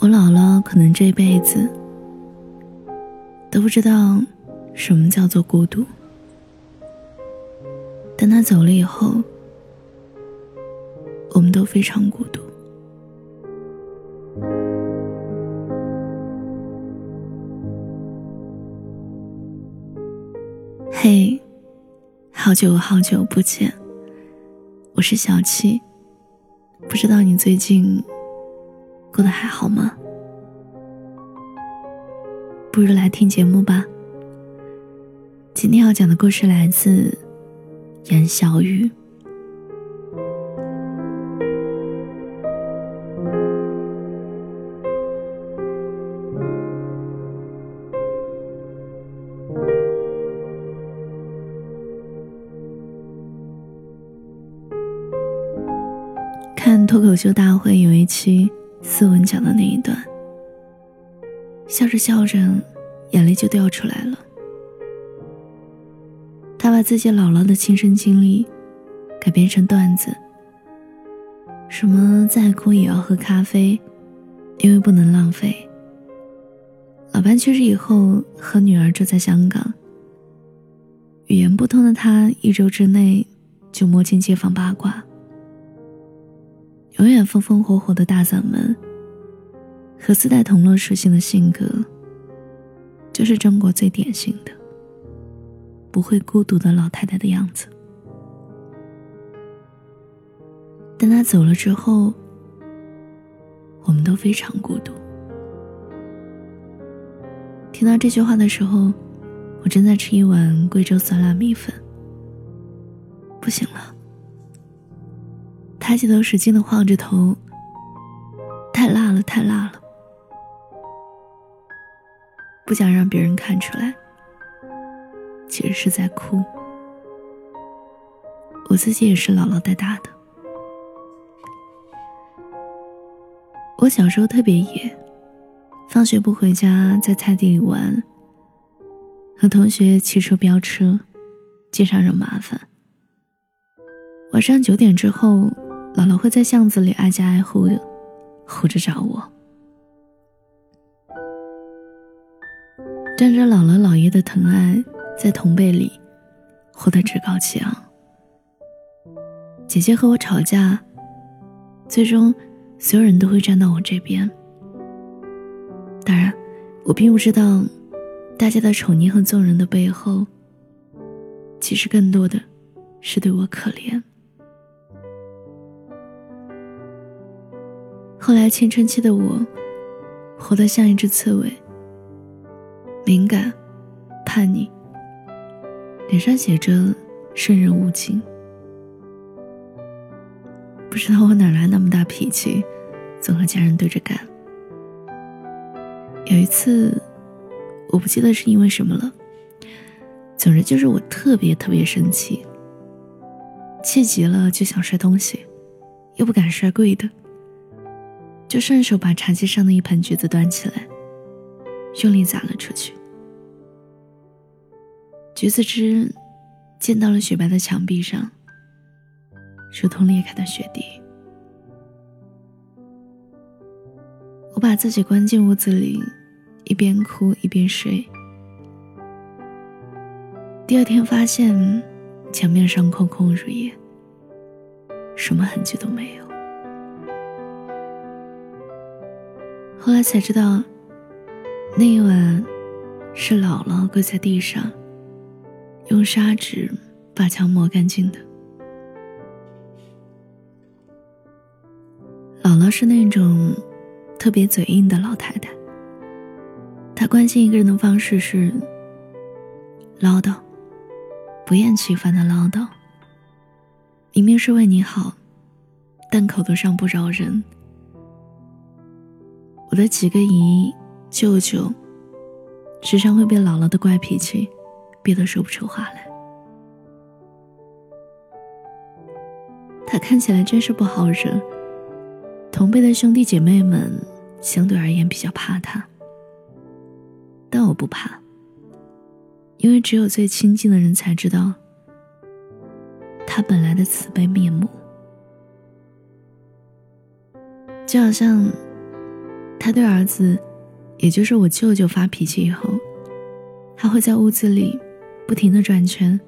我姥姥可能这辈子都不知道什么叫做孤独，但她走了以后，我们都非常孤独。嘿，好久好久不见，我是小七。不知道你最近过得还好吗？不如来听节目吧。今天要讲的故事来自严小雨。看脱口秀大会有一期思文讲的那一段，笑着笑着，眼泪就掉出来了。他把自己姥姥的亲身经历改编成段子，什么再哭也要喝咖啡，因为不能浪费。老伴去世以后，和女儿住在香港，语言不通的他一周之内就摸清街坊八卦。永远风风火火的大嗓门和自带同乐属性的性格，就是中国最典型的不会孤独的老太太的样子。但她走了之后，我们都非常孤独。听到这句话的时候，我正在吃一碗贵州酸辣米粉，不行了。抬起头，使劲的晃着头。太辣了，太辣了！不想让别人看出来，其实是在哭。我自己也是姥姥带大的。我小时候特别野，放学不回家，在菜地里玩，和同学骑车飙车，经常惹麻烦。晚上九点之后。姥姥会在巷子里挨家挨户的呼着找我，沾着姥姥姥爷的疼爱，在同辈里活得趾高气昂。姐姐和我吵架，最终所有人都会站到我这边。当然，我并不知道大家的宠溺和纵容的背后，其实更多的是对我可怜。后来青春期的我，活得像一只刺猬，敏感、叛逆，脸上写着“生人勿近”。不知道我哪来那么大脾气，总和家人对着干。有一次，我不记得是因为什么了，总之就是我特别特别生气，气急了就想摔东西，又不敢摔贵的。就顺手把茶几上的一盆橘子端起来，用力砸了出去。橘子汁溅到了雪白的墙壁上，如同裂开的雪地。我把自己关进屋子里，一边哭一边睡。第二天发现墙面上空空如也，什么痕迹都没有。后来才知道，那一晚是姥姥跪在地上，用砂纸把墙抹干净的。姥姥是那种特别嘴硬的老太太，她关心一个人的方式是唠叨，不厌其烦的唠叨。明明是为你好，但口头上不饶人。我的几个姨、舅舅，时常会被姥姥的怪脾气憋得说不出话来。他看起来真是不好惹，同辈的兄弟姐妹们相对而言比较怕他，但我不怕，因为只有最亲近的人才知道他本来的慈悲面目，就好像。他对儿子，也就是我舅舅发脾气以后，他会在屋子里不停的转圈，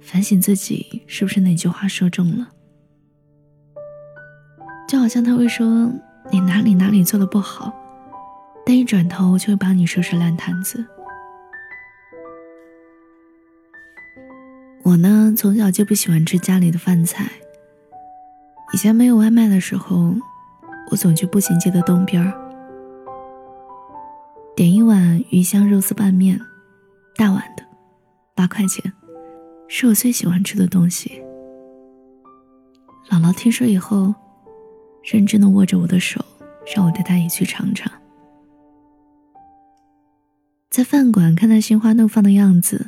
反省自己是不是哪句话说中了。就好像他会说你哪里哪里做的不好，但一转头就会帮你收拾烂摊子。我呢，从小就不喜欢吃家里的饭菜。以前没有外卖的时候，我总去步行街的东边儿，点一碗鱼香肉丝拌面，大碗的，八块钱，是我最喜欢吃的东西。姥姥听说以后，认真的握着我的手，让我带她一去尝尝。在饭馆看她心花怒放的样子。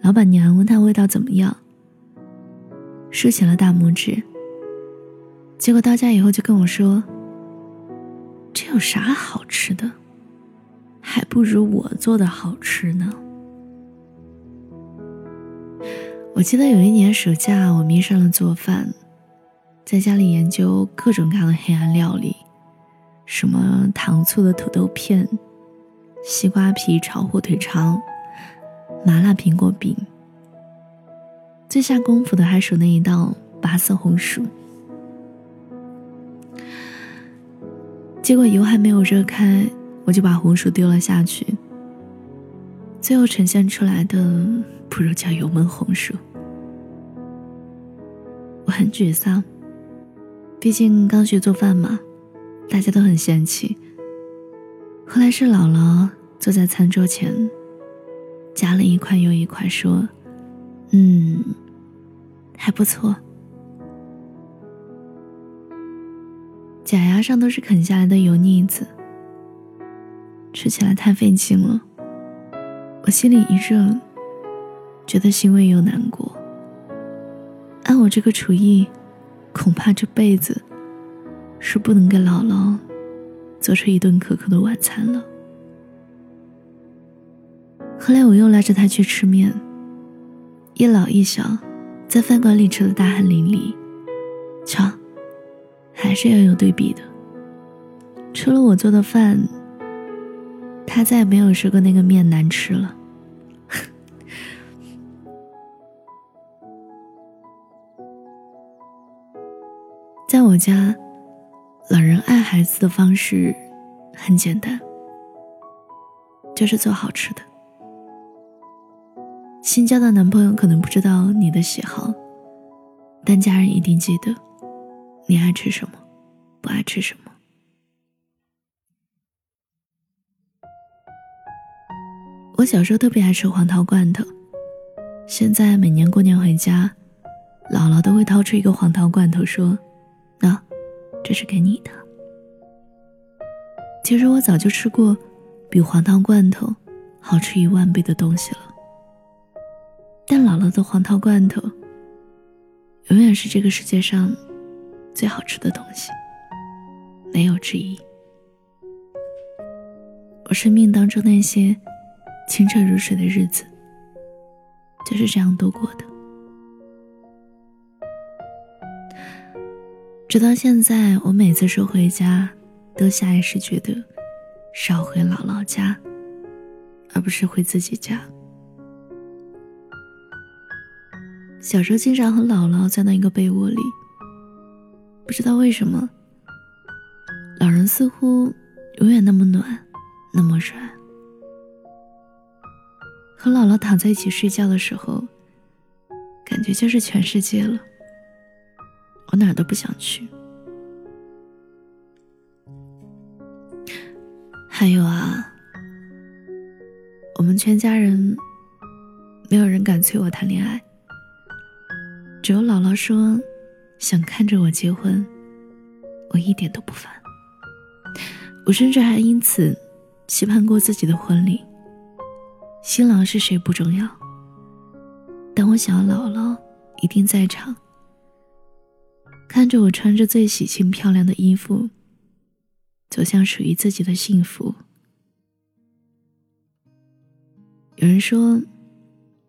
老板娘问他味道怎么样，竖起了大拇指。结果到家以后就跟我说：“这有啥好吃的？还不如我做的好吃呢。”我记得有一年暑假，我迷上了做饭，在家里研究各种各样的黑暗料理，什么糖醋的土豆片、西瓜皮炒火腿肠。麻辣苹果饼，最下功夫的还属那一道拔丝红薯。结果油还没有热开，我就把红薯丢了下去。最后呈现出来的不如叫油焖红薯。我很沮丧，毕竟刚学做饭嘛，大家都很嫌弃。后来是姥姥坐在餐桌前。夹了一块又一块，说：“嗯，还不错。假牙上都是啃下来的油腻子，吃起来太费劲了。我心里一热，觉得欣慰又难过。按我这个厨艺，恐怕这辈子是不能给姥姥做出一顿可口的晚餐了。”后来我又拉着他去吃面，一老一小，在饭馆里吃的大汗淋漓。瞧，还是要有对比的。除了我做的饭，他再也没有说过那个面难吃了。我家，老人爱孩子的方式很简单，就是做好吃的。新交的男朋友可能不知道你的喜好，但家人一定记得你爱吃什么，不爱吃什么。我小时候特别爱吃黄桃罐头，现在每年过年回家，姥姥都会掏出一个黄桃罐头说：“那，这是给你的。”其实我早就吃过比黄桃罐头好吃一万倍的东西了。但姥姥的黄桃罐头，永远是这个世界上最好吃的东西，没有之一。我生命当中那些清澈如水的日子，就是这样度过的。直到现在，我每次说回家，都下意识觉得少回姥姥家，而不是回自己家。小时候经常和姥姥钻到一个被窝里，不知道为什么，老人似乎永远那么暖，那么软。和姥姥躺在一起睡觉的时候，感觉就是全世界了，我哪儿都不想去。还有啊，我们全家人没有人敢催我谈恋爱。只有姥姥说，想看着我结婚，我一点都不烦。我甚至还因此期盼过自己的婚礼。新郎是谁不重要，但我想要姥姥一定在场，看着我穿着最喜庆漂亮的衣服走向属于自己的幸福。有人说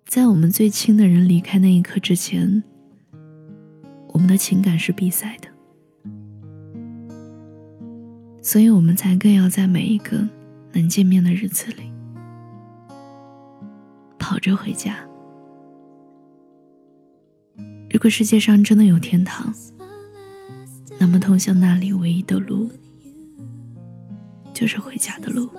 在我们最亲的人离开那一刻之前我们的情感是闭塞的。所以我们才更要在每一个能见面的日子里跑着回家。如果世界上真的有天堂那么通向那里唯一的路就是回家的路。